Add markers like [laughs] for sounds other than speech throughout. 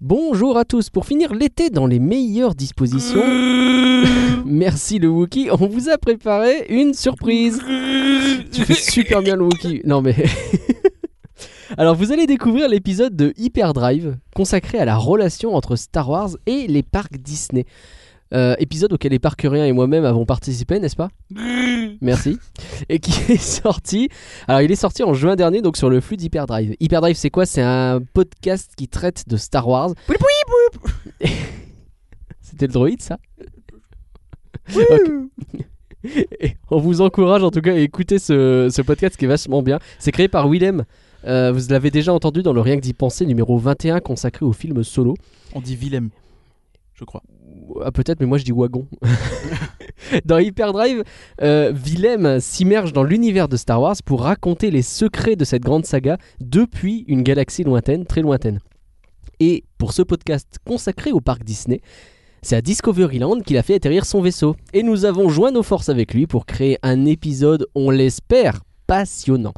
Bonjour à tous, pour finir l'été dans les meilleures dispositions, [laughs] merci le Wookie, on vous a préparé une surprise. Tu fais super bien le Wookie. Non mais... [laughs] Alors vous allez découvrir l'épisode de Hyperdrive consacré à la relation entre Star Wars et les parcs Disney. Euh, épisode auquel les parcuriens et moi-même avons participé, n'est-ce pas [laughs] Merci. Et qui [laughs] est sorti. Alors, il est sorti en juin dernier, donc sur le flux d'Hyperdrive. Hyperdrive, c'est quoi? C'est un podcast qui traite de Star Wars. [laughs] C'était le droïde, ça? Ok. Et on vous encourage en tout cas à écouter ce, ce podcast qui est vachement bien. C'est créé par Willem. Euh, vous l'avez déjà entendu dans le Rien que d'y penser numéro 21 consacré au film solo. On dit Willem, je crois. Ah, peut-être, mais moi je dis wagon. [laughs] dans Hyperdrive, euh, Willem s'immerge dans l'univers de Star Wars pour raconter les secrets de cette grande saga depuis une galaxie lointaine, très lointaine. Et pour ce podcast consacré au parc Disney, c'est à Discoveryland qu'il a fait atterrir son vaisseau. Et nous avons joint nos forces avec lui pour créer un épisode, on l'espère, passionnant.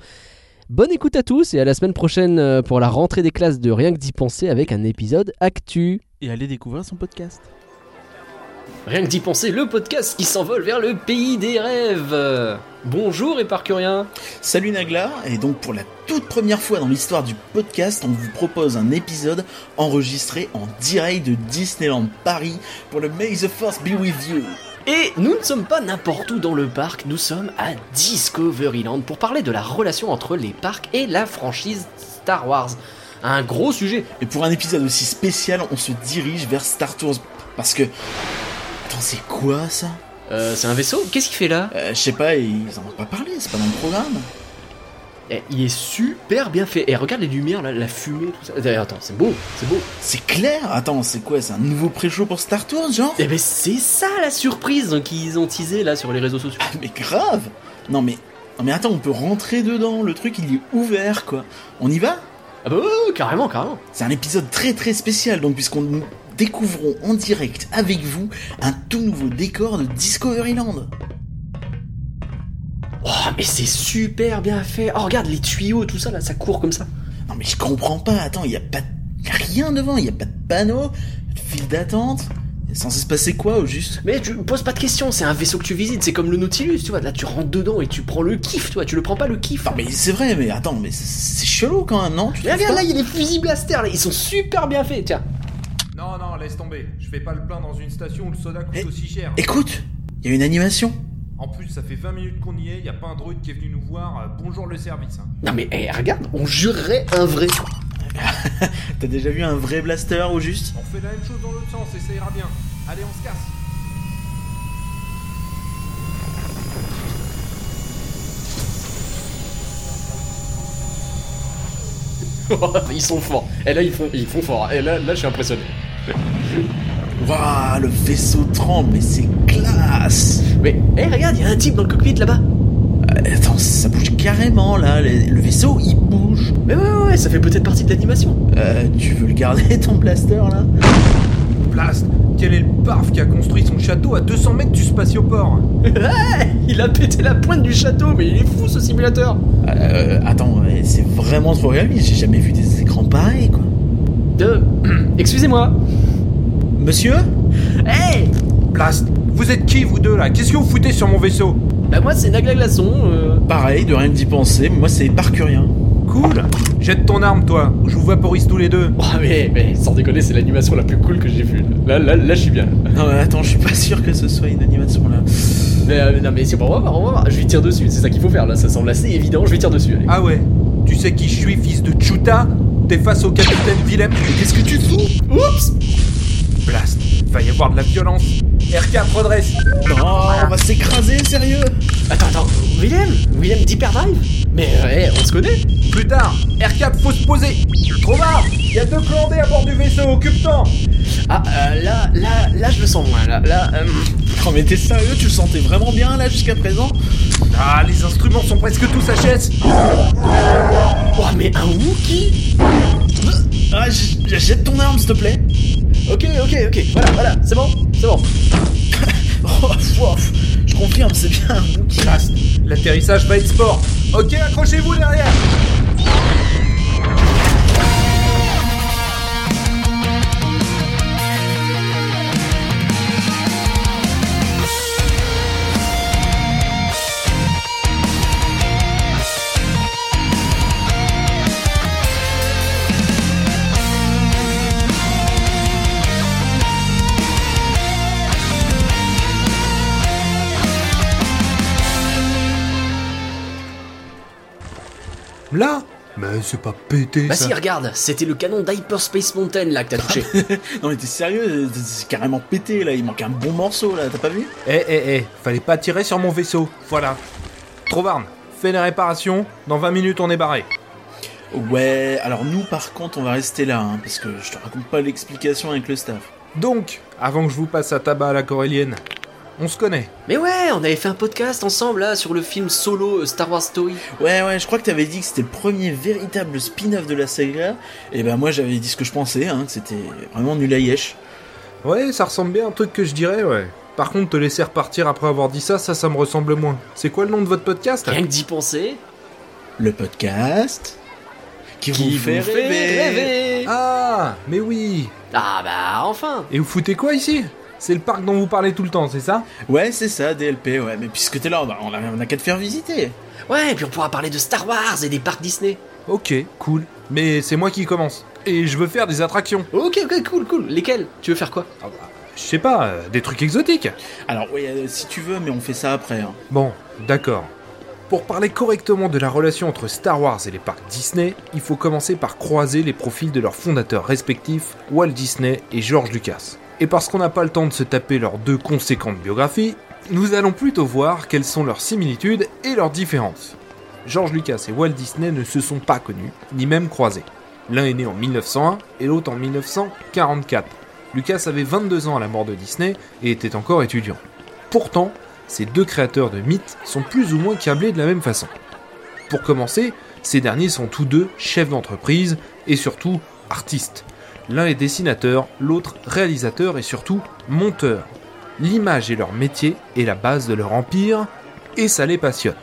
Bonne écoute à tous et à la semaine prochaine euh, pour la rentrée des classes de Rien que d'y penser avec un épisode actu. Et allez découvrir son podcast. Rien que d'y penser, le podcast qui s'envole vers le pays des rêves. Bonjour et parcurien. Salut Nagla, et donc pour la toute première fois dans l'histoire du podcast, on vous propose un épisode enregistré en direct de Disneyland Paris pour le May the Force Be With You. Et nous ne sommes pas n'importe où dans le parc, nous sommes à Discoveryland pour parler de la relation entre les parcs et la franchise Star Wars. Un gros sujet. Et pour un épisode aussi spécial, on se dirige vers Star Tours parce que... Attends, c'est quoi ça Euh, c'est un vaisseau Qu'est-ce qu'il fait là euh, Je sais pas, ils en ont pas parlé, c'est pas dans le programme. Eh, Il est super bien fait. Et regarde les lumières, là, la fumée, tout ça. Eh, Attends, c'est beau, c'est beau. C'est clair Attends, c'est quoi C'est un nouveau pré-show pour Star Tours, genre Eh ben c'est ça la surprise qu'ils ont teasé là sur les réseaux sociaux. Mais grave Non mais... Non mais attends, on peut rentrer dedans, le truc il est ouvert quoi. On y va Ah bah ouais, ouais, carrément, carrément. C'est un épisode très très spécial, donc puisqu'on découvrons en direct avec vous un tout nouveau décor de Discoveryland. Oh mais c'est super bien fait. Oh regarde les tuyaux, tout ça là, ça court comme ça. Non mais je comprends pas, attends, il y a pas de... y a rien devant, il y a pas de panneau, de file d'attente. Censé se passer quoi au juste? Mais tu poses pas de questions, c'est un vaisseau que tu visites, c'est comme le Nautilus, tu vois. Là tu rentres dedans et tu prends le kiff, tu vois. Tu le prends pas le kiff. Non mais c'est vrai, mais attends, mais c'est- chelou quand même, non? Tu Mais trouves regarde là, il y a des fusils blaster là, ils sont super bien faits, tiens. Non, non, laisse tomber. Je fais pas le plein dans une station où le soda coûte Eh, aussi cher. Écoute, il y a une animation. En plus, ça fait 20 minutes qu'on y est, y a pas un druide qui est venu nous voir. euh, bonjour le service. hein. Non mais eh, regarde, on jurerait un vrai. [laughs] T'as déjà vu un vrai blaster au juste? On fait la même chose dans l'autre sens et ça ira bien. Allez, on se casse. [laughs] ils sont forts. Et là ils font, ils font fort. Et là, là je suis impressionné. Waouh, le vaisseau tremble, mais c'est classe Mais eh regarde, il y a un type dans le cockpit là-bas. Euh, Attends, ça bouge carrément là, le, vaisseau il bouge. Mais ouais ouais, ouais, ça fait peut-être partie de l'animation. Euh, tu veux le garder ton blaster là? Blast Quel est le parf qui a construit son château à 200 mètres du spatioport? [laughs] Il a pété la pointe du château, mais il est fou ce simulateur. Euh, attends, c'est vraiment trop réaliste, j'ai jamais vu des écrans pareils quoi. [clears throat] Excusez-moi. Monsieur Hey Blast Vous êtes qui, vous deux là? Qu'est-ce que vous foutez sur mon vaisseau? Bah moi c'est Nagla Glaçon. euh. Pareil, de rien que d'y penser, moi c'est Parcurien. Cool Jette ton arme, toi, ou je vous vaporise tous les deux. [laughs] Oh mais, mais sans déconner, c'est l'animation la plus cool que j'ai vue. Là, là, là, je suis bien. Non mais attends, je suis pas sûr que ce soit une animation là. Mais, euh, non mais c'est bon, on va voir, on va voir. Je lui tire dessus, c'est ça qu'il faut faire là, ça semble assez évident, je lui tire dessus. Allez. Ah ouais Tu sais qui je suis, fils de Chuta? T'es face au capitaine Willem. Qu'est-ce que tu fous? Oups! Blast. Va y avoir de la violence. R4 redresse Non, on va s'écraser, sérieux. Attends, attends, Willem? Willem d'Hyperdrive? Mais euh, eh, on se connaît. Plus tard, R4 faut se poser. Trop Il y a deux clandés à bord du vaisseau, occupe-t'en Ah, euh, là, là, là je le sens moins, là, là, euh... Non mais t'es sérieux, tu le sentais vraiment bien là jusqu'à présent Ah, les instruments sont presque tous HS Oh mais un Wookie Ah, jette ton arme s'il te plaît Ok, ok, ok, voilà, voilà, c'est bon, c'est bon. [laughs] Oh, fouf, je confirme, c'est bien un Wookie. L'atterrissage va être sport Ok, accrochez-vous derrière Là Mais c'est pas pété Bah ça. si, regarde, c'était le canon d'Hyperspace Mountain là que t'as touché. [laughs] Non mais t'es sérieux C'est carrément pété là, il manque un bon morceau là, t'as pas vu? Eh eh eh, fallait pas tirer sur mon vaisseau. Voilà. Trovarne, fais les réparations. Dans 20 minutes, on est barré. Ouais, alors nous par contre on va rester là, hein, parce que je te raconte pas l'explication avec le staff. Donc, avant que je vous passe à tabac à la corélienne, on se connaît. Mais ouais, on avait fait un podcast ensemble là sur le film solo euh, Star Wars Story. Ouais ouais, je crois que t'avais dit que c'était le premier véritable spin-off de la saga, et ben moi j'avais dit ce que je pensais, hein, que c'était vraiment nul à yesh. Ouais, ça ressemble bien à un truc que je dirais, ouais. Par contre, te laisser repartir après avoir dit ça, ça, ça me ressemble moins. C'est quoi le nom de votre podcast Rien que d'y penser. Le podcast qui, Qui vous fait vous rêver. rêver. Ah, mais oui. Ah bah enfin. Et vous foutez quoi ici? C'est le parc dont vous parlez tout le temps, c'est ça Ouais, c'est ça, DLP, ouais, mais puisque t'es là, bah, on a, on a qu'à te faire visiter. Ouais, et puis on pourra parler de Star Wars et des parcs Disney. Ok, cool. Mais c'est moi qui commence. Et je veux faire des attractions. Ok, ok, cool, cool. Lesquels Tu veux faire quoi? Je sais pas, euh, des trucs exotiques. Alors, ouais, euh, si tu veux, mais on fait ça après. hein. Bon, d'accord. Pour parler correctement de la relation entre Star Wars et les parcs Disney, il faut commencer par croiser les profils de leurs fondateurs respectifs, Walt Disney et George Lucas. Et parce qu'on n'a pas le temps de se taper leurs deux conséquentes biographies, nous allons plutôt voir quelles sont leurs similitudes et leurs différences. George Lucas et Walt Disney ne se sont pas connus, ni même croisés. L'un est né en 1901 et l'autre en 1944. Lucas avait 22 ans à la mort de Disney et était encore étudiant. Pourtant, ces deux créateurs de mythes sont plus ou moins câblés de la même façon. Pour commencer, ces derniers sont tous deux chefs d'entreprise et surtout artistes. L'un est dessinateur, l'autre réalisateur et surtout monteur. L'image est leur métier et la base de leur empire, et ça les passionne.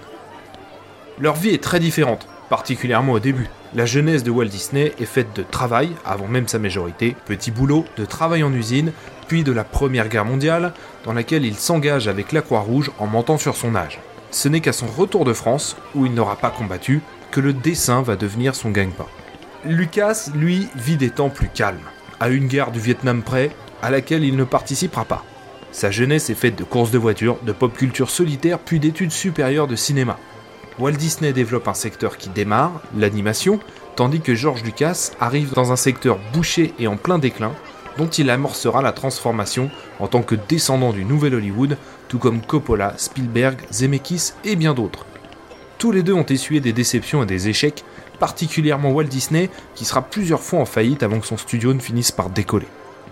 Leur vie est très différente, particulièrement au début. La jeunesse de Walt Disney est faite de travail, avant même sa majorité, petit boulot, de travail en usine, puis de la Première Guerre mondiale, dans laquelle il s'engage avec la Croix-Rouge en mentant sur son âge. Ce n'est qu'à son retour de France, où il n'aura pas combattu, que le dessin va devenir son gagne-pain. Lucas, lui, vit des temps plus calmes, à une guerre du Vietnam près, à laquelle il ne participera pas. Sa jeunesse est faite de courses de voitures, de pop culture solitaire, puis d'études supérieures de cinéma. Walt Disney développe un secteur qui démarre, l'animation, tandis que George Lucas arrive dans un secteur bouché et en plein déclin, dont il amorcera la transformation en tant que descendant du nouvel Hollywood, tout comme Coppola, Spielberg, Zemeckis et bien d'autres. Tous les deux ont essuyé des déceptions et des échecs, particulièrement Walt Disney, qui sera plusieurs fois en faillite avant que son studio ne finisse par décoller.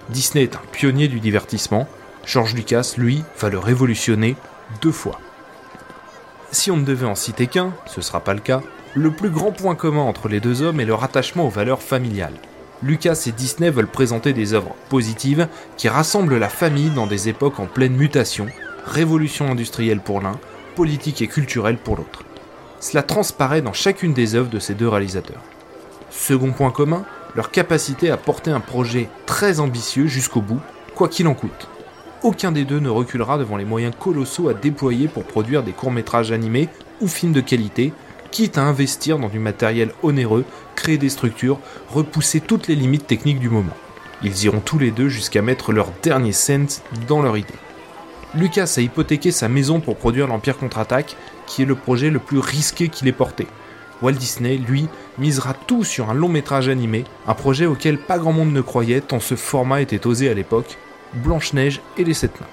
Disney est un pionnier du divertissement, George Lucas, lui, va le révolutionner deux fois. Si on ne devait en citer qu'un, ce sera pas le cas, le plus grand point commun entre les deux hommes est leur attachement aux valeurs familiales. Lucas et Disney veulent présenter des œuvres positives qui rassemblent la famille dans des époques en pleine mutation, révolution industrielle pour l'un, politique et culturelle pour l'autre. Cela transparaît dans chacune des œuvres de ces deux réalisateurs. Second point commun, leur capacité à porter un projet très ambitieux jusqu'au bout, quoi qu'il en coûte. Aucun des deux ne reculera devant les moyens colossaux à déployer pour produire des courts-métrages animés ou films de qualité, quitte à investir dans du matériel onéreux, créer des structures, repousser toutes les limites techniques du moment. Ils iront tous les deux jusqu'à mettre leur dernier cent dans leur idée. Lucas a hypothéqué sa maison pour produire l'Empire contre-attaque, qui est le projet le plus risqué qu'il ait porté. Walt Disney, lui, misera tout sur un long métrage animé, un projet auquel pas grand monde ne croyait tant ce format était osé à l'époque, Blanche-Neige et les Sept Nains.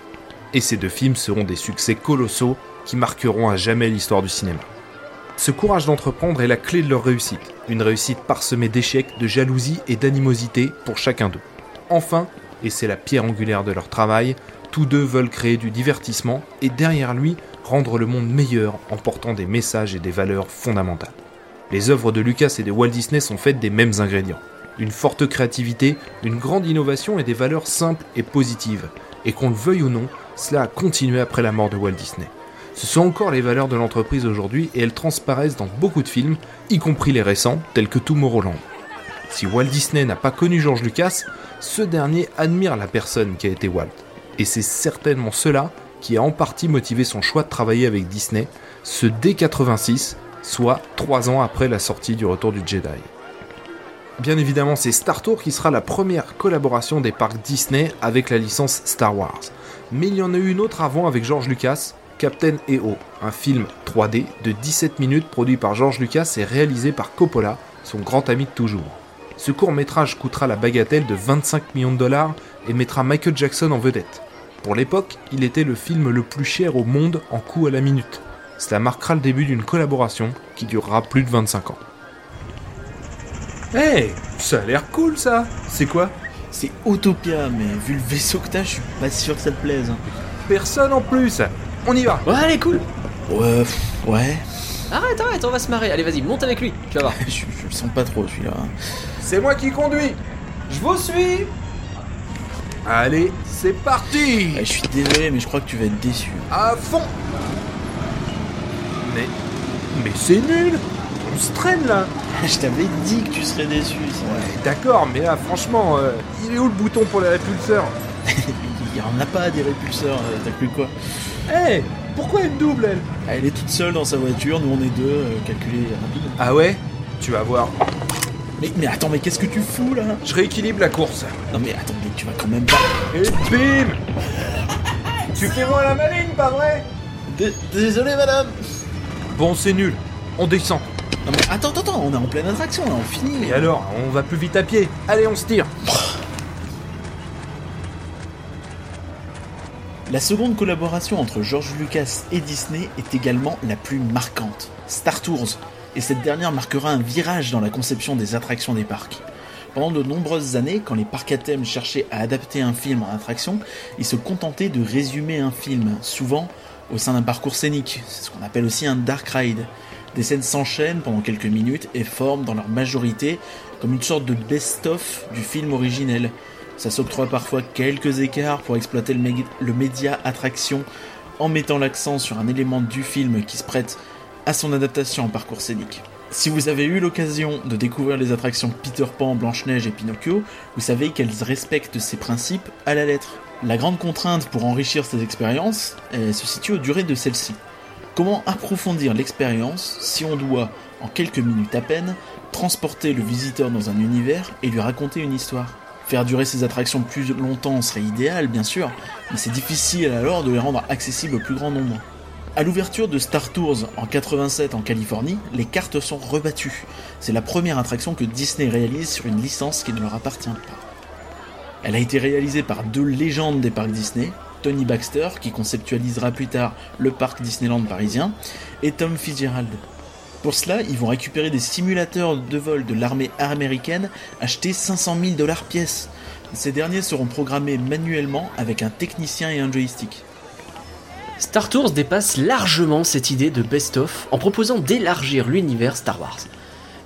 Et ces deux films seront des succès colossaux qui marqueront à jamais l'histoire du cinéma. Ce courage d'entreprendre est la clé de leur réussite, une réussite parsemée d'échecs, de jalousie et d'animosité pour chacun d'eux. Enfin, et c'est la pierre angulaire de leur travail, tous deux veulent créer du divertissement et derrière lui rendre le monde meilleur en portant des messages et des valeurs fondamentales. Les œuvres de Lucas et de Walt Disney sont faites des mêmes ingrédients. Une forte créativité, une grande innovation et des valeurs simples et positives. Et qu'on le veuille ou non, cela a continué après la mort de Walt Disney. Ce sont encore les valeurs de l'entreprise aujourd'hui et elles transparaissent dans beaucoup de films, y compris les récents, tels que Tomorrowland. Si Walt Disney n'a pas connu George Lucas, ce dernier admire la personne qui a été Walt. Et c'est certainement cela qui a en partie motivé son choix de travailler avec Disney, ce dès 86, soit trois ans après la sortie du Retour du Jedi. Bien évidemment, c'est Star Tour qui sera la première collaboration des parcs Disney avec la licence Star Wars. Mais il y en a eu une autre avant avec George Lucas, Captain EO, un film 3D de 17 minutes produit par George Lucas et réalisé par Coppola, son grand ami de toujours. Ce court métrage coûtera la bagatelle de 25 millions de dollars et mettra Michael Jackson en vedette. Pour l'époque, il était le film le plus cher au monde en coût à la minute. Cela marquera le début d'une collaboration qui durera plus de 25 ans. Hey, ça a l'air cool ça C'est quoi? C'est Autopia, mais vu le vaisseau que t'as, je suis pas sûr que ça te plaise. hein. Personne en plus On y va Ouais, allez, cool Ouais, pff, ouais. Arrête, arrête, on va se marrer. Allez, vas-y, monte avec lui, tu vas voir. [laughs] je, je le sens pas trop celui-là. C'est moi qui conduis Je vous suis Allez, c'est parti Eh, je suis désolé, mais je crois que tu vas être déçu. À fond Mais... Mais c'est nul On se traîne là [laughs] je t'avais dit que tu serais déçu. ça. Ouais, d'accord, mais là, franchement, euh, il est où le bouton pour les répulseurs [laughs] Il y en a pas des répulseurs, euh, t'as cru quoi Hé Pourquoi une double, elle Elle est toute seule dans sa voiture, nous on est deux, euh, calculé rapide. Ah ouais? Tu vas voir. Mais, mais attends, mais qu'est-ce que tu fous là? Je rééquilibre la course. Non mais attends, mais tu vas quand même pas. Et bim Tu fais moi la maligne, pas vrai? Dé- Désolé madame Bon, c'est nul. On descend. Non mais attends, attends, attends, on est en pleine attraction là, on finit. Et alors, on va plus vite à pied. Allez, on se tire. La seconde collaboration entre George Lucas et Disney est également la plus marquante, Star Tours, et cette dernière marquera un virage dans la conception des attractions des parcs. Pendant de nombreuses années, quand les parcs à thème cherchaient à adapter un film en attraction, ils se contentaient de résumer un film, souvent au sein d'un parcours scénique, c'est ce qu'on appelle aussi un dark ride. Des scènes s'enchaînent pendant quelques minutes et forment dans leur majorité comme une sorte de best-of du film originel. Ça s'octroie parfois quelques écarts pour exploiter le, le média attraction en mettant l'accent sur un élément du film qui se prête à son adaptation en parcours scénique. Si vous avez eu l'occasion de découvrir les attractions Peter Pan, Blanche-Neige et Pinocchio, vous savez qu'elles respectent ces principes à la lettre. La grande contrainte pour enrichir ces expériences se situe aux durées de celles-ci. Comment approfondir l'expérience si on doit, en quelques minutes à peine, transporter le visiteur dans un univers et lui raconter une histoire? Faire durer ces attractions plus longtemps serait idéal, bien sûr, mais c'est difficile alors de les rendre accessibles au plus grand nombre. À l'ouverture de Star Tours en 87 en Californie, les cartes sont rebattues. C'est la première attraction que Disney réalise sur une licence qui ne leur appartient pas. Elle a été réalisée par deux légendes des parcs Disney, Tony Baxter, qui conceptualisera plus tard le parc Disneyland parisien, et Tom Fitzgerald. Pour cela, ils vont récupérer des simulateurs de vol de l'armée américaine achetés 500 000 dollars pièce. Ces derniers seront programmés manuellement avec un technicien et un joystick. Star Tours dépasse largement cette idée de best-of en proposant d'élargir l'univers Star Wars.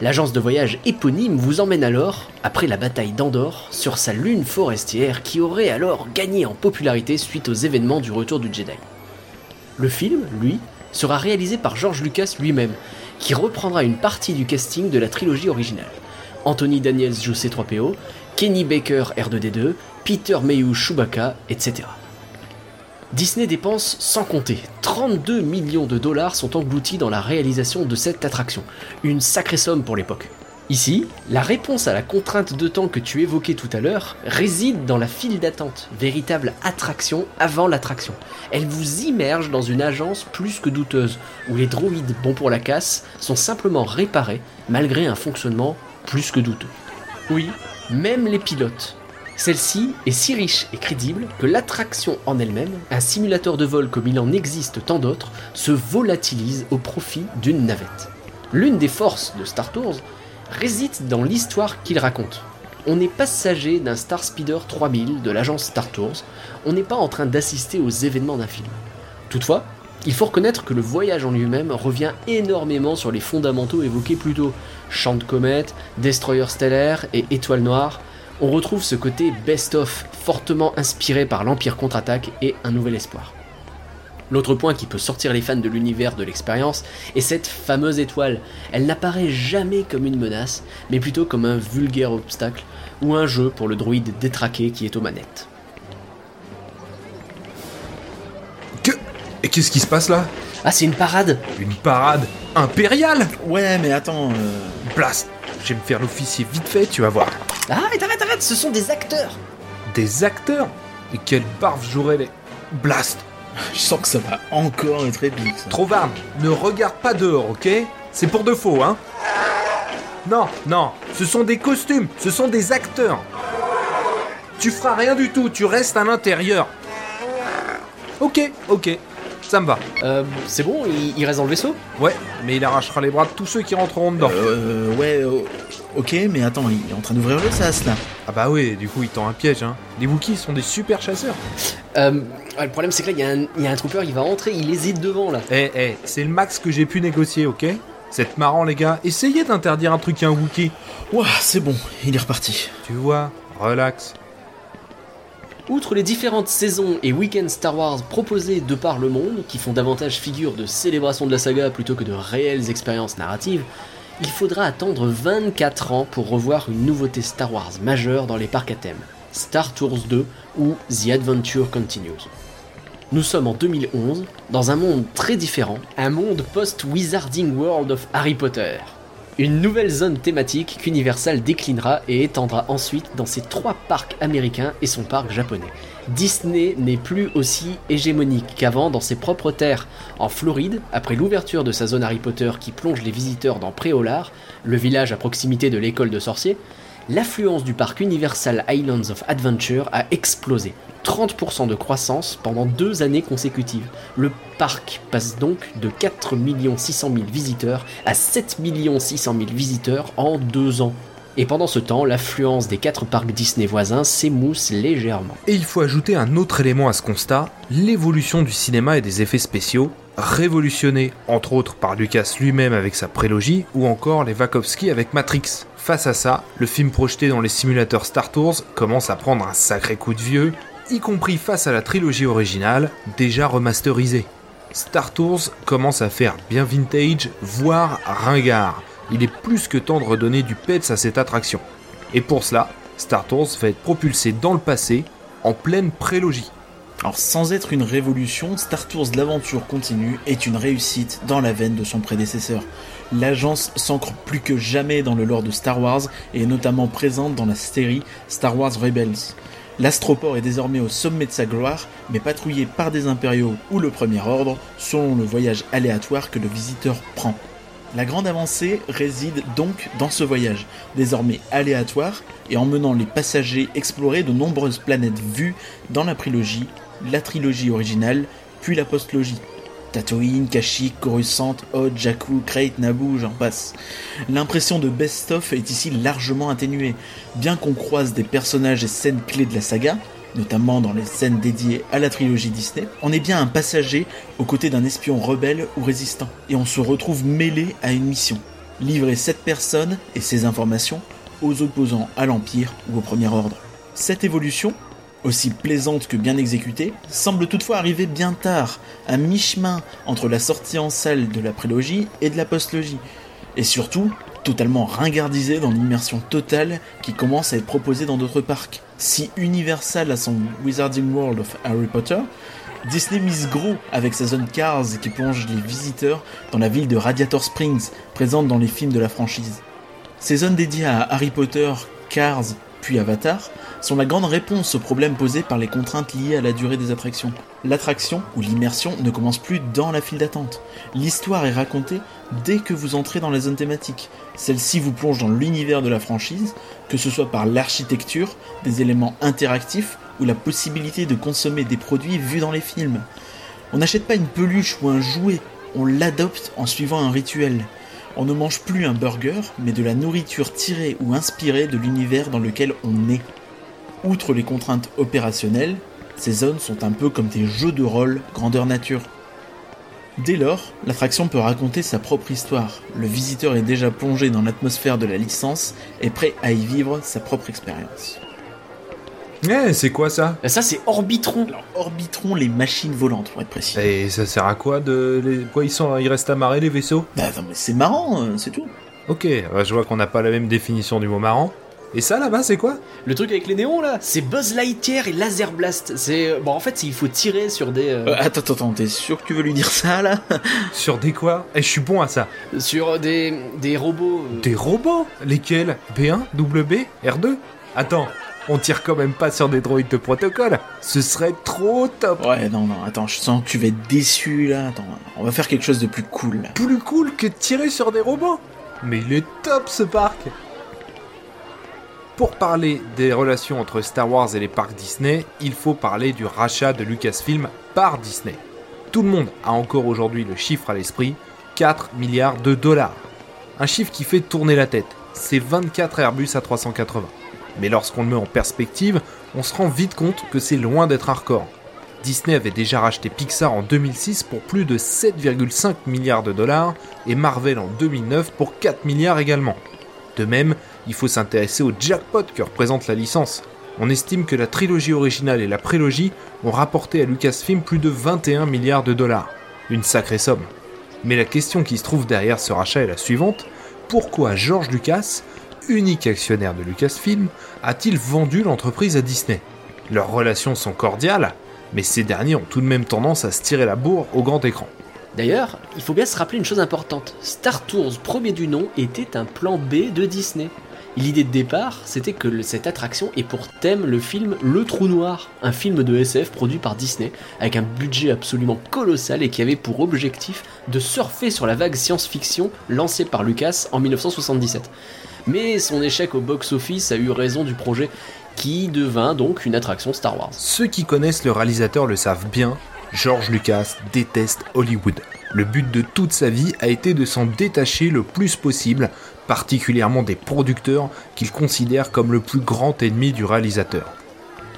L'agence de voyage éponyme vous emmène alors, après la bataille d'Andorre, sur sa lune forestière qui aurait alors gagné en popularité suite aux événements du retour du Jedi. Le film, lui, sera réalisé par George Lucas lui-même, qui reprendra une partie du casting de la trilogie originale. Anthony Daniels joue C3PO, Kenny Baker R2D2, Peter Mayhew Chewbacca, etc. Disney dépense sans compter. 32 millions de dollars sont engloutis dans la réalisation de cette attraction. Une sacrée somme pour l'époque. Ici, la réponse à la contrainte de temps que tu évoquais tout à l'heure réside dans la file d'attente, véritable attraction avant l'attraction. Elle vous immerge dans une agence plus que douteuse, où les droïdes bons pour la casse sont simplement réparés malgré un fonctionnement plus que douteux. Oui, même les pilotes. Celle-ci est si riche et crédible que l'attraction en elle-même, un simulateur de vol comme il en existe tant d'autres, se volatilise au profit d'une navette. L'une des forces de Star Tours réside dans l'histoire qu'il raconte. On n'est passager d'un Star Speeder 3000 de l'agence Star Tours, on n'est pas en train d'assister aux événements d'un film. Toutefois, il faut reconnaître que le voyage en lui-même revient énormément sur les fondamentaux évoqués plus tôt. Champ de comètes, destroyer stellaire et étoile noire. On retrouve ce côté best-of fortement inspiré par l'Empire contre-attaque et un nouvel espoir. L'autre point qui peut sortir les fans de l'univers de l'expérience est cette fameuse étoile. Elle n'apparaît jamais comme une menace, mais plutôt comme un vulgaire obstacle ou un jeu pour le droïde détraqué qui est aux manettes. Que... Et qu'est-ce qui se passe là? Ah, c'est une parade Une parade impériale Ouais, mais attends, euh, Blast Je vais me faire l'officier vite fait, tu vas voir. Arrête, arrête, arrête, ce sont des acteurs Des acteurs Et quelle barbe jouerait les... Blast Je sens que ça va encore être épique. ça. Trovarne, ne regarde pas dehors, ok? C'est pour de faux, hein? Non, non, ce sont des costumes, ce sont des acteurs. Tu feras rien du tout, tu restes à l'intérieur. Ok, ok, ça me va. Euh, c'est bon, il, il reste dans le vaisseau? Ouais, mais il arrachera les bras de tous ceux qui rentreront dedans. Euh, ouais, euh, ok, mais attends, il est en train d'ouvrir le sas là. Ah bah oui, du coup il tend un piège, hein. Les Wookiees sont des super chasseurs. euh, Le problème c'est que là, il y, a un- il y a un trooper, il va rentrer, il hésite devant là. Eh, eh, c'est le max que j'ai pu négocier, ok? C'est marrant les gars, essayez d'interdire un truc à un Wookie. Ouah, c'est bon, il est reparti. Tu vois, relax. Outre les différentes saisons et week-ends Star Wars proposés de par le monde, qui font davantage figure de célébration de la saga plutôt que de réelles expériences narratives, il faudra attendre 24 ans pour revoir une nouveauté Star Wars majeure dans les parcs à thème, Star Tours 2 ou The Adventure Continues. Nous sommes en 2011, dans un monde très différent, un monde post-Wizarding World of Harry Potter. Une nouvelle zone thématique qu'Universal déclinera et étendra ensuite dans ses trois parcs américains et son parc japonais. Disney n'est plus aussi hégémonique qu'avant dans ses propres terres. En Floride, après l'ouverture de sa zone Harry Potter qui plonge les visiteurs dans Préolard, le village à proximité de l'école de sorciers, l'affluence du parc Universal Islands of Adventure a explosé. 30% de croissance pendant deux années consécutives. Le parc passe donc de 4 600 000 visiteurs à 7 600 000 visiteurs en deux ans. Et pendant ce temps, l'affluence des quatre parcs Disney voisins s'émousse légèrement. Et il faut ajouter un autre élément à ce constat, l'évolution du cinéma et des effets spéciaux, révolutionné entre autres par Lucas lui-même avec sa prélogie, ou encore les Wachowski avec Matrix. Face à ça, le film projeté dans les simulateurs Star Tours commence à prendre un sacré coup de vieux, y compris face à la trilogie originale, déjà remasterisée. Star Tours commence à faire bien vintage, voire ringard. Il est plus que temps de redonner du peps à cette attraction. Et pour cela, Star Tours va être propulsé dans le passé, en pleine prélogie. Alors sans être une révolution, Star Tours l'aventure continue est une réussite dans la veine de son prédécesseur. L'agence s'ancre plus que jamais dans le lore de Star Wars et est notamment présente dans la série Star Wars Rebels. L'astroport est désormais au sommet de sa gloire, mais patrouillé par des impériaux ou le premier ordre, selon le voyage aléatoire que le visiteur prend. La grande avancée réside donc dans ce voyage, désormais aléatoire, et emmenant les passagers explorer de nombreuses planètes vues dans la prélogie, la trilogie originale, puis la postlogie. Tatooine, Kashyyyk, Coruscant, Hoth, Jakku, Krayt, Naboo, j'en passe. L'impression de best-of est ici largement atténuée, bien qu'on croise des personnages et scènes clés de la saga, notamment dans les scènes dédiées à la trilogie Disney, on est bien un passager aux côtés d'un espion rebelle ou résistant, et on se retrouve mêlé à une mission. Livrer cette personne et ses informations aux opposants à l'Empire ou au Premier Ordre. Cette évolution, aussi plaisante que bien exécutée, semble toutefois arriver bien tard, à mi-chemin entre la sortie en salle de la prélogie et de la postlogie, et surtout totalement ringardisée dans l'immersion totale qui commence à être proposée dans d'autres parcs. Si Universal a son Wizarding World of Harry Potter, Disney mise gros avec sa zone Cars qui plonge les visiteurs dans la ville de Radiator Springs, présente dans les films de la franchise. Ces zones dédiées à Harry Potter, Cars, puis Avatar sont la grande réponse aux problèmes posés par les contraintes liées à la durée des attractions. L'attraction ou l'immersion ne commence plus dans la file d'attente. L'histoire est racontée dès que vous entrez dans la zone thématique. Celle-ci vous plonge dans l'univers de la franchise, que ce soit par l'architecture, des éléments interactifs ou la possibilité de consommer des produits vus dans les films. On n'achète pas une peluche ou un jouet, on l'adopte en suivant un rituel. On ne mange plus un burger, mais de la nourriture tirée ou inspirée de l'univers dans lequel on est. Outre les contraintes opérationnelles, ces zones sont un peu comme des jeux de rôle grandeur nature. Dès lors, l'attraction peut raconter sa propre histoire. Le visiteur est déjà plongé dans l'atmosphère de la licence et prêt à y vivre sa propre expérience. Eh, c'est quoi ça? Ça, c'est Orbitron. Alors, orbiteront les machines volantes, pour être précis. Et ça sert à quoi de... Les... Quoi, ils, sont... ils restent amarrés les vaisseaux? Bah, non, mais c'est marrant, euh, c'est tout. Ok, bah, je vois qu'on n'a pas la même définition du mot marrant. Et ça là-bas, c'est quoi Le truc avec les néons là, c'est Buzz Lightyear et Laser Blast. C'est bon en fait, c'est- il faut tirer sur des euh, Euh, attends, attends, attends, t'es sûr que tu veux lui dire ça, là [laughs] Sur des quoi Eh, je suis bon à ça. sur des des robots. euh, Des robots Lesquels B1, WB, R2 Attends, On tire quand même pas sur des droïdes de protocole. Ce serait trop top. Ouais, non, non, attends, je sens que tu vas être déçu là. Attends, on va faire quelque chose de plus cool là. Plus cool que de tirer sur des robots. Mais il est top ce parc. Pour parler des relations entre Star Wars et les parcs Disney, il faut parler du rachat de Lucasfilm par Disney. Tout le monde a encore aujourd'hui le chiffre à l'esprit, 4 milliards de dollars. Un chiffre qui fait tourner la tête, c'est 24 Airbus A380. Mais lorsqu'on le met en perspective, on se rend vite compte que c'est loin d'être un record. Disney avait déjà racheté Pixar en 2006 pour plus de 7,5 milliards de dollars et Marvel en 2009 pour 4 milliards également. De même, il faut s'intéresser au jackpot que représente la licence. On estime que la trilogie originale et la prélogie ont rapporté à Lucasfilm plus de 21 milliards de dollars. Une sacrée somme. Mais la question qui se trouve derrière ce rachat est la suivante. Pourquoi George Lucas, unique actionnaire de Lucasfilm, a-t-il vendu l'entreprise à Disney? Leurs relations sont cordiales, mais ces derniers ont tout de même tendance à se tirer la bourre au grand écran. D'ailleurs, il faut bien se rappeler une chose importante. Star Tours, premier du nom, était un plan B de Disney. L'idée de départ, c'était que cette attraction ait pour thème le film Le Trou Noir, un film de SF produit par Disney, avec un budget absolument colossal et qui avait pour objectif de surfer sur la vague science-fiction lancée par Lucas en 1977. Mais son échec au box-office a eu raison du projet, qui devint donc une attraction Star Wars. Ceux qui connaissent le réalisateur le savent bien, George Lucas déteste Hollywood. Le but de toute sa vie a été de s'en détacher le plus possible, particulièrement des producteurs qu'il considère comme le plus grand ennemi du réalisateur.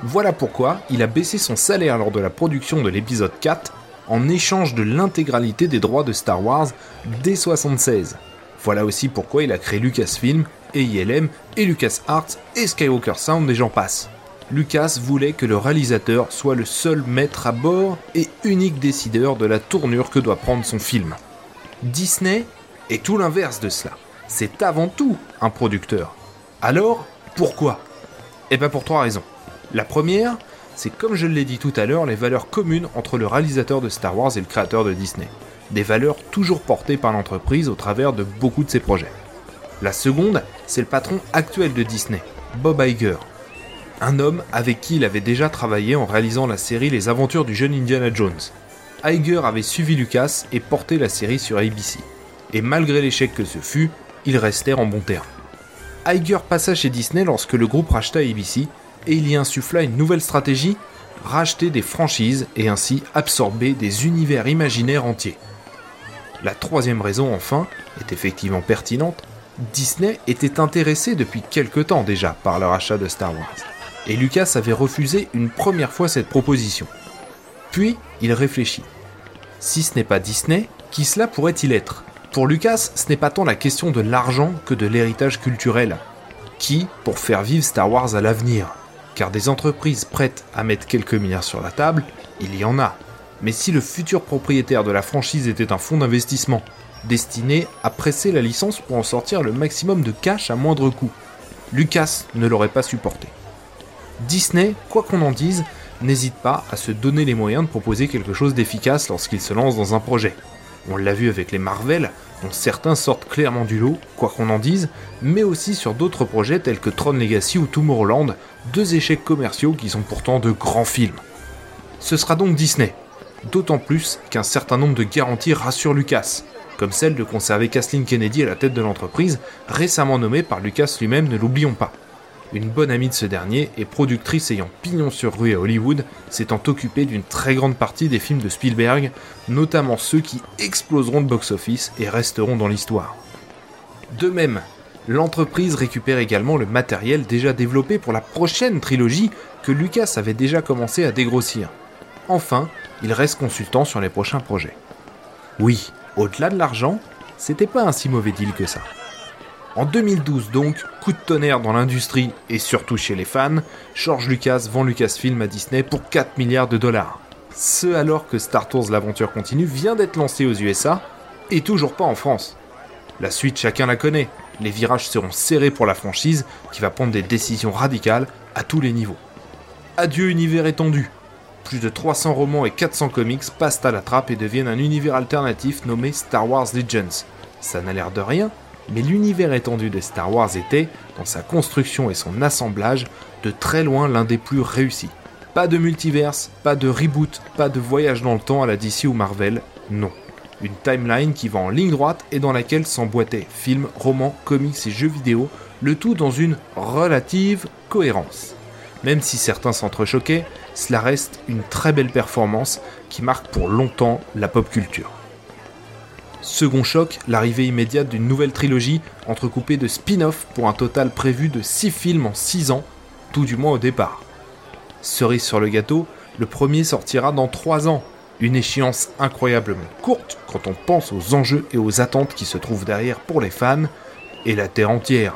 Voilà pourquoi il a baissé son salaire lors de la production de l'épisode 4 en échange de l'intégralité des droits de Star Wars dès 76. Voilà aussi pourquoi il a créé Lucasfilm et ILM et LucasArts et Skywalker Sound et j'en passe. Lucas voulait que le réalisateur soit le seul maître à bord et unique décideur de la tournure que doit prendre son film. Disney est tout l'inverse de cela. C'est avant tout un producteur. Alors, pourquoi? Eh bien pour trois raisons. La première, c'est comme je l'ai dit tout à l'heure, les valeurs communes entre le réalisateur de Star Wars et le créateur de Disney. Des valeurs toujours portées par l'entreprise au travers de beaucoup de ses projets. La seconde, c'est le patron actuel de Disney, Bob Iger. Un homme avec qui il avait déjà travaillé en réalisant la série Les Aventures du jeune Indiana Jones. Iger avait suivi Lucas et porté la série sur ABC. Et malgré l'échec que ce fut, ils restèrent en bons termes. Iger passa chez Disney lorsque le groupe racheta ABC et il y insuffla une nouvelle stratégie, racheter des franchises et ainsi absorber des univers imaginaires entiers. La troisième raison, enfin, est effectivement pertinente, Disney était intéressé depuis quelque temps déjà par le rachat de Star Wars, et Lucas avait refusé une première fois cette proposition. Puis, il réfléchit. Si ce n'est pas Disney, qui cela pourrait-il être? Pour Lucas, ce n'est pas tant la question de l'argent que de l'héritage culturel. Qui pour faire vivre Star Wars à l'avenir? Car des entreprises prêtes à mettre quelques milliards sur la table, il y en a. Mais si le futur propriétaire de la franchise était un fonds d'investissement, destiné à presser la licence pour en sortir le maximum de cash à moindre coût, Lucas ne l'aurait pas supporté. Disney, quoi qu'on en dise, n'hésite pas à se donner les moyens de proposer quelque chose d'efficace lorsqu'il se lance dans un projet. On l'a vu avec les Marvel, dont certains sortent clairement du lot, quoi qu'on en dise, mais aussi sur d'autres projets tels que Tron Legacy ou Tomorrowland, deux échecs commerciaux qui sont pourtant de grands films. Ce sera donc Disney, d'autant plus qu'un certain nombre de garanties rassurent Lucas, comme celle de conserver Kathleen Kennedy à la tête de l'entreprise, récemment nommée par Lucas lui-même, ne l'oublions pas. Une bonne amie de ce dernier et productrice ayant pignon sur rue à Hollywood, s'étant occupée d'une très grande partie des films de Spielberg, notamment ceux qui exploseront le box-office et resteront dans l'histoire. De même, l'entreprise récupère également le matériel déjà développé pour la prochaine trilogie que Lucas avait déjà commencé à dégrossir. Enfin, il reste consultant sur les prochains projets. Oui, au-delà de l'argent, c'était pas un si mauvais deal que ça. En 2012 donc, coup de tonnerre dans l'industrie et surtout chez les fans, George Lucas vend Lucasfilm à Disney pour 4 milliards de dollars. Ce alors que Star Tours l'aventure continue vient d'être lancé aux USA et toujours pas en France. La suite chacun la connaît, les virages seront serrés pour la franchise qui va prendre des décisions radicales à tous les niveaux. Adieu univers étendu. Plus de 300 romans et 400 comics passent à la trappe et deviennent un univers alternatif nommé Star Wars Legends. Ça n'a l'air de rien, Mais l'univers étendu de Star Wars était, dans sa construction et son assemblage, de très loin l'un des plus réussis. Pas de multiverse, pas de reboot, pas de voyage dans le temps à la DC ou Marvel, non. Une timeline qui va en ligne droite et dans laquelle s'emboîtaient films, romans, comics et jeux vidéo, le tout dans une relative cohérence. Même si certains s'entrechoquaient, cela reste une très belle performance qui marque pour longtemps la pop culture. Second choc, l'arrivée immédiate d'une nouvelle trilogie entrecoupée de spin-off pour un total prévu de 6 films en 6 ans, tout du moins au départ. Cerise sur le gâteau, le premier sortira dans 3 ans, une échéance incroyablement courte quand on pense aux enjeux et aux attentes qui se trouvent derrière pour les fans et la terre entière.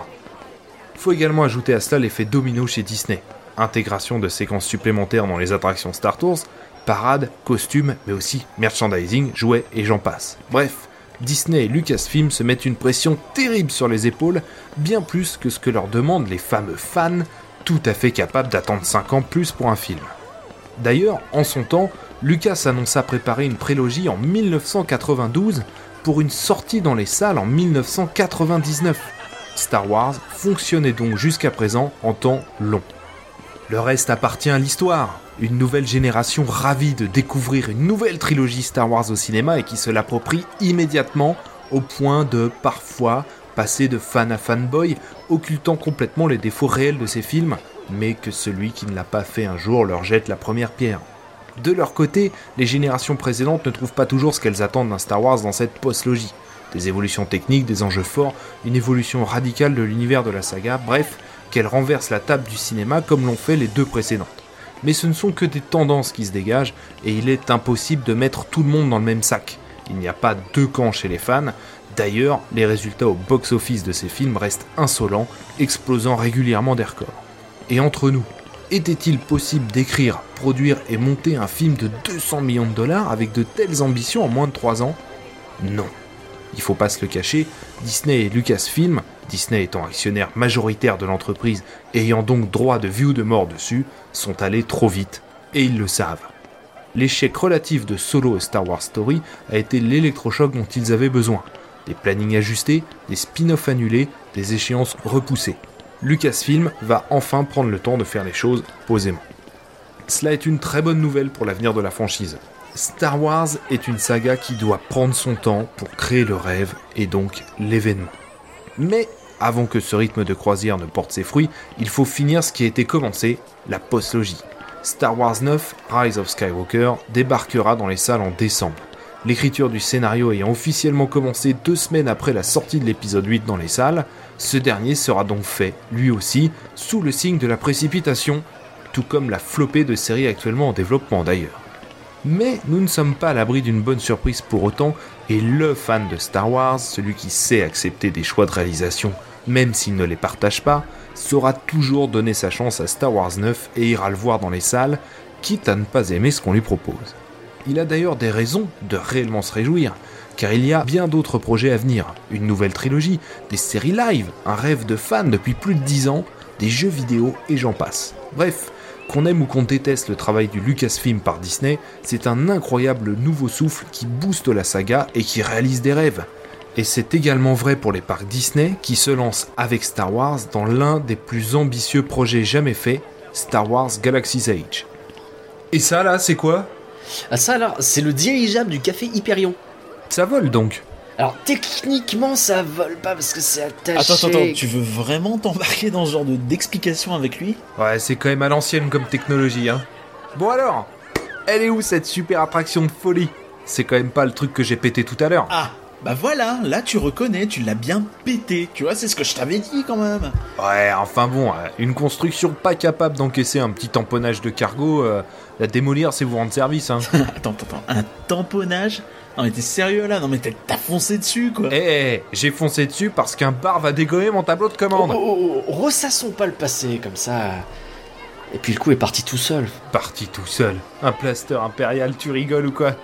Faut également ajouter à cela l'effet domino chez Disney. Intégration de séquences supplémentaires dans les attractions Star Tours, parades, costumes, mais aussi merchandising, jouets et j'en passe. Bref, Disney et Lucasfilm se mettent une pression terrible sur les épaules, bien plus que ce que leur demandent les fameux fans, tout à fait capables d'attendre 5 ans plus pour un film. D'ailleurs, en son temps, Lucas annonça préparer une prélogie en 1992 pour une sortie dans les salles en 1999. Star Wars fonctionnait donc jusqu'à présent en temps long. Le reste appartient à l'histoire, une nouvelle génération ravie de découvrir une nouvelle trilogie Star Wars au cinéma et qui se l'approprie immédiatement au point de parfois passer de fan à fanboy, occultant complètement les défauts réels de ces films, mais que celui qui ne l'a pas fait un jour leur jette la première pierre. De leur côté, les générations précédentes ne trouvent pas toujours ce qu'elles attendent d'un Star Wars dans cette post-logie. Des évolutions techniques, des enjeux forts, une évolution radicale de l'univers de la saga, bref, qu'elles renversent la table du cinéma comme l'ont fait les deux précédentes. Mais ce ne sont que des tendances qui se dégagent et il est impossible de mettre tout le monde dans le même sac. Il n'y a pas deux camps chez les fans. D'ailleurs, les résultats au box-office de ces films restent insolents, explosant régulièrement des records. Et entre nous, était-il possible d'écrire, produire et monter un film de 200 millions de dollars avec de telles ambitions en moins de 3 ans? Non. Il faut pas se le cacher, Disney et Lucasfilm, Disney étant actionnaire majoritaire de l'entreprise ayant donc droit de vue ou de mort dessus, sont allés trop vite. Et ils le savent. L'échec relatif de Solo et Star Wars Story a été l'électrochoc dont ils avaient besoin. Des plannings ajustés, des spin-offs annulés, des échéances repoussées. Lucasfilm va enfin prendre le temps de faire les choses posément. Cela est une très bonne nouvelle pour l'avenir de la franchise. Star Wars est une saga qui doit prendre son temps pour créer le rêve et donc l'événement. Mais avant que ce rythme de croisière ne porte ses fruits, il faut finir ce qui a été commencé, la postlogie. Star Wars 9, Rise of Skywalker, débarquera dans les salles en décembre. L'écriture du scénario ayant officiellement commencé deux semaines après la sortie de l'épisode 8 dans les salles, ce dernier sera donc fait, lui aussi, sous le signe de la précipitation, tout comme la flopée de séries actuellement en développement d'ailleurs. Mais nous ne sommes pas à l'abri d'une bonne surprise pour autant, et le fan de Star Wars, celui qui sait accepter des choix de réalisation, même s'il ne les partage pas, saura toujours donner sa chance à Star Wars 9 et ira le voir dans les salles, quitte à ne pas aimer ce qu'on lui propose. Il a d'ailleurs des raisons de réellement se réjouir, car il y a bien d'autres projets à venir. Une nouvelle trilogie, des séries live, un rêve de fan depuis plus de 10 ans, des jeux vidéo et j'en passe. Bref, qu'on aime ou qu'on déteste le travail du Lucasfilm par Disney, c'est un incroyable nouveau souffle qui booste la saga et qui réalise des rêves. Et c'est également vrai pour les parcs Disney qui se lancent avec Star Wars dans l'un des plus ambitieux projets jamais faits, Star Wars Galaxy's Age. Et ça là, c'est quoi? Ah ça alors, c'est le dirigeable du café Hyperion. Ça vole donc Alors techniquement ça vole pas parce que c'est attaché. Attends, attends, attends, tu veux vraiment t'embarquer dans ce genre de- d'explication avec lui? Ouais, c'est quand même à l'ancienne comme technologie, hein. Bon alors, elle est où cette super attraction de folie? C'est quand même pas le truc que j'ai pété tout à l'heure. Ah, bah voilà, là tu reconnais, tu l'as bien pété. Tu vois, c'est ce que je t'avais dit quand même. Ouais, enfin bon, euh, une construction pas capable d'encaisser un petit tamponnage de cargo, euh, la démolir c'est vous rendre service, hein. [laughs] Attends, attends, attends, un tamponnage? Non mais t'es sérieux là? Non mais t'as- t'as foncé dessus quoi Eh, eh, j'ai foncé dessus parce qu'un bar va dégommer mon tableau de Oh, commande. oh, oh, ressassons pas le passé comme ça. Et puis le coup est parti tout seul. Parti tout seul. Un plaster impérial, tu rigoles ou quoi?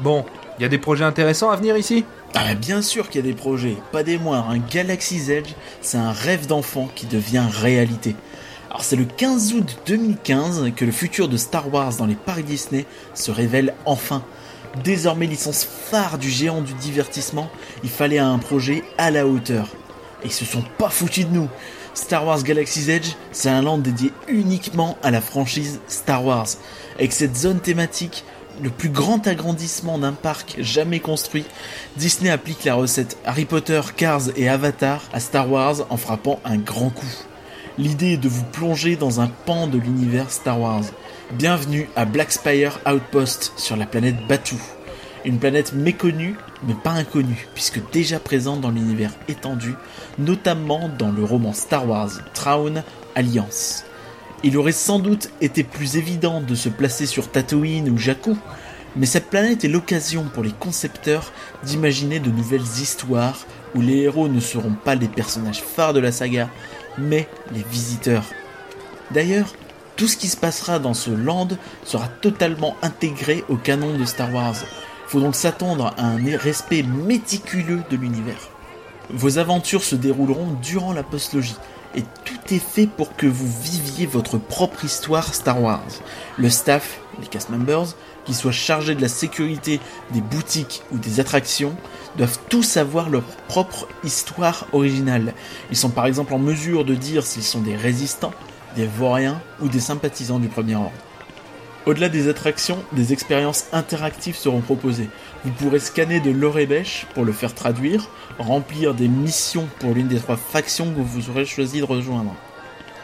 Bon, y a des projets intéressants à venir ici? Ah mais bien sûr qu'il y a des projets, pas des moindres. Un Galaxy's Edge, c'est un rêve d'enfant qui devient réalité. Alors c'est le 15 août 2015 que le futur de Star Wars dans les parcs Disney se révèle enfin. Désormais licence phare du géant du divertissement, il fallait un projet à la hauteur. Et ils se sont pas foutus de nous. Star Wars Galaxy's Edge, c'est un land dédié uniquement à la franchise Star Wars. Avec cette zone thématique, le plus grand agrandissement d'un parc jamais construit, Disney applique la recette Harry Potter, Cars et Avatar à Star Wars en frappant un grand coup. L'idée est de vous plonger dans un pan de l'univers Star Wars. Bienvenue à Black Spire Outpost sur la planète Batuu. Une planète méconnue, mais pas inconnue, puisque déjà présente dans l'univers étendu, notamment dans le roman Star Wars Traun Alliance. Il aurait sans doute été plus évident de se placer sur Tatooine ou Jakku, mais cette planète est l'occasion pour les concepteurs d'imaginer de nouvelles histoires où les héros ne seront pas les personnages phares de la saga, mais les visiteurs. D'ailleurs, tout ce qui se passera dans ce land sera totalement intégré au canon de Star Wars. Faut donc s'attendre à un respect méticuleux de l'univers. Vos aventures se dérouleront durant la postlogie, et tout est fait pour que vous viviez votre propre histoire Star Wars. Le staff, les cast members, qui soient chargés de la sécurité des boutiques ou des attractions, doivent tous avoir leur propre histoire originale. Ils sont par exemple en mesure de dire s'ils sont des résistants, des vauriens ou des sympathisants du premier ordre. Au-delà des attractions, des expériences interactives seront proposées. Vous pourrez scanner de l'Orebesh pour le faire traduire, remplir des missions pour l'une des trois factions que vous aurez choisi de rejoindre.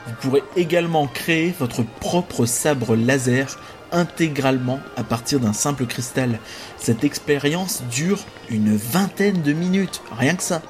Vous pourrez également créer votre propre sabre laser intégralement à partir d'un simple cristal. Cette expérience dure une vingtaine de minutes, rien que ça.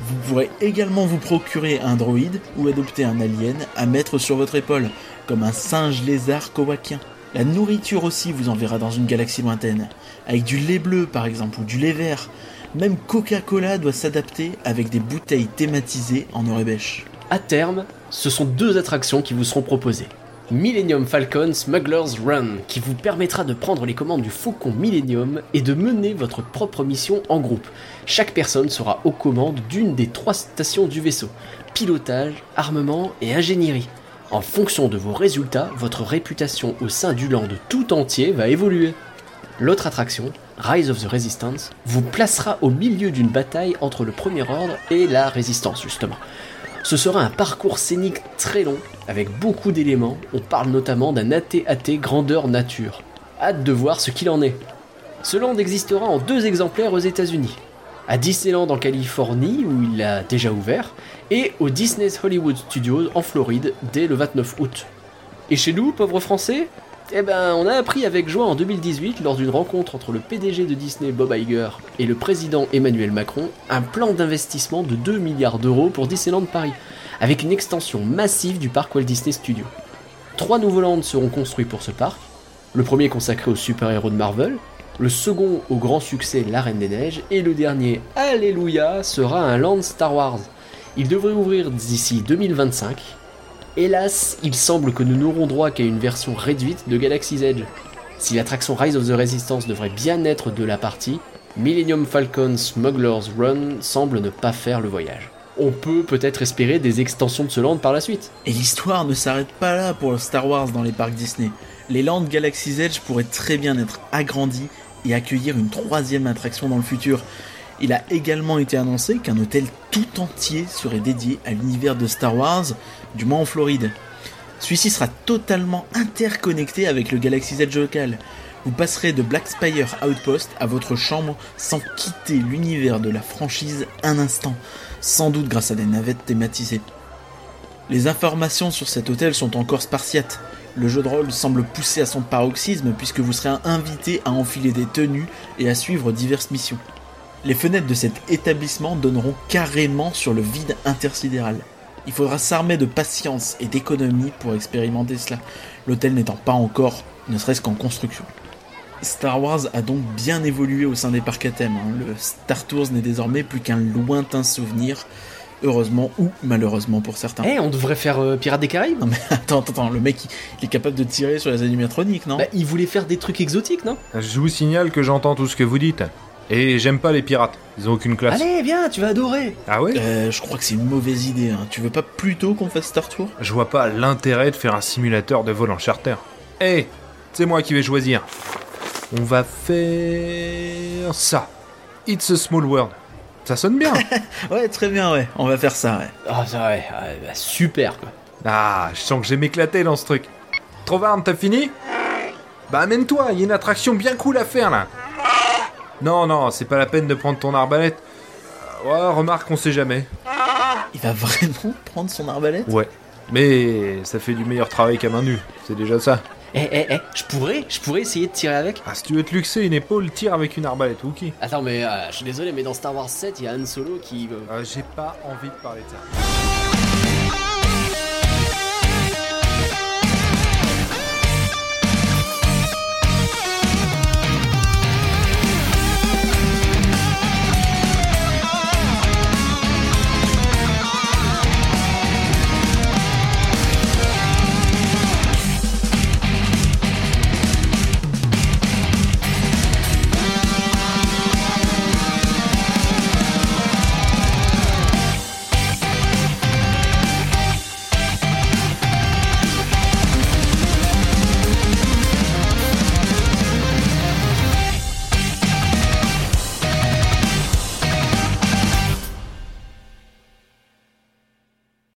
Vous pourrez également vous procurer un droïde ou adopter un alien à mettre sur votre épaule, comme un singe lézard kowakien. La nourriture aussi vous enverra dans une galaxie lointaine, avec du lait bleu par exemple ou du lait vert. Même Coca-Cola doit s'adapter avec des bouteilles thématisées en Orebesh. À terme, ce sont deux attractions qui vous seront proposées. Millennium Falcon Smuggler's Run, qui vous permettra de prendre les commandes du Faucon Millennium et de mener votre propre mission en groupe. Chaque personne sera aux commandes d'une des trois stations du vaisseau pilotage, armement et ingénierie. En fonction de vos résultats, votre réputation au sein du land tout entier va évoluer. L'autre attraction, Rise of the Resistance, vous placera au milieu d'une bataille entre le Premier Ordre et la Résistance, justement. Ce sera un parcours scénique très long, avec beaucoup d'éléments. On parle notamment d'un AT-AT grandeur nature. Hâte de voir ce qu'il en est. Ce land existera en deux exemplaires aux États-Unis. À Disneyland en Californie, où il a déjà ouvert, et au Disney's Hollywood Studios en Floride dès le 29 août. Et chez nous, pauvres Français Eh ben, on a appris avec joie en 2018, lors d'une rencontre entre le PDG de Disney Bob Iger et le président Emmanuel Macron, un plan d'investissement de 2 milliards d'euros pour Disneyland Paris, avec une extension massive du parc Walt Disney Studios. Trois nouveaux lands seront construits pour ce parc. Le premier consacré aux super-héros de Marvel, le second au grand succès La Reine des Neiges, et le dernier, Alléluia, sera un land Star Wars. Il devrait ouvrir d'ici 2025. Hélas, il semble que nous n'aurons droit qu'à une version réduite de Galaxy's Edge. Si l'attraction Rise of the Resistance devrait bien être de la partie, Millennium Falcon Smuggler's Run semble ne pas faire le voyage. On peut peut-être espérer des extensions de ce land par la suite. Et l'histoire ne s'arrête pas là pour Star Wars dans les parcs Disney. Les Lands Galaxy's Edge pourraient très bien être agrandis et accueillir une troisième attraction dans le futur. Il a également été annoncé qu'un hôtel tout entier serait dédié à l'univers de Star Wars, du moins en Floride. Celui-ci sera totalement interconnecté avec le Galaxy's Edge local. Vous passerez de Black Spire Outpost à votre chambre sans quitter l'univers de la franchise un instant, sans doute grâce à des navettes thématisées. Les informations sur cet hôtel sont encore spartiates. Le jeu de rôle semble pousser à son paroxysme puisque vous serez invité à enfiler des tenues et à suivre diverses missions. Les fenêtres de cet établissement donneront carrément sur le vide intersidéral. Il faudra s'armer de patience et d'économie pour expérimenter cela, l'hôtel n'étant pas encore, ne serait-ce qu'en construction. Star Wars a donc bien évolué au sein des parcs à thème. hein. Le Star Tours n'est désormais plus qu'un lointain souvenir, heureusement ou malheureusement pour certains. Eh, on devrait faire euh, Pirates des Caraïbes Non mais [laughs] attends, attends, attends, le mec il, il est capable de tirer sur les animatroniques, non? Bah, il voulait faire des trucs exotiques, non? Je vous signale que j'entends tout ce que vous dites. Et j'aime pas les pirates. Ils ont aucune classe. Allez, viens, tu vas adorer Ah ouais Euh, je crois que c'est une mauvaise idée. Hein. Tu veux pas plutôt qu'on fasse Star Tour? Je vois pas l'intérêt de faire un simulateur de vol en charter. Eh, c'est moi qui vais choisir. On va faire ça. It's a small world. Ça sonne bien. [laughs] Ouais, très bien, ouais. On va faire ça, ouais. Ah, ça, ouais, ouais, bah, super quoi. ah, je sens que je vais m'éclater dans ce truc. Trovarne, t'as fini? Bah amène-toi, il y a une attraction bien cool à faire là. Non, non, c'est pas la peine de prendre ton arbalète. Euh, Ouais, remarque, on sait jamais. Il va vraiment prendre son arbalète? Ouais. Mais ça fait du meilleur travail qu'à main nue, c'est déjà ça. Eh, eh, eh, je pourrais, je pourrais essayer de tirer avec Ah, si tu veux te luxer une épaule, tire avec une arbalète, Wookie. Attends, mais euh, je suis désolé, mais dans Star Wars 7, il y a Han Solo qui. Euh, J'ai pas envie de parler de ça.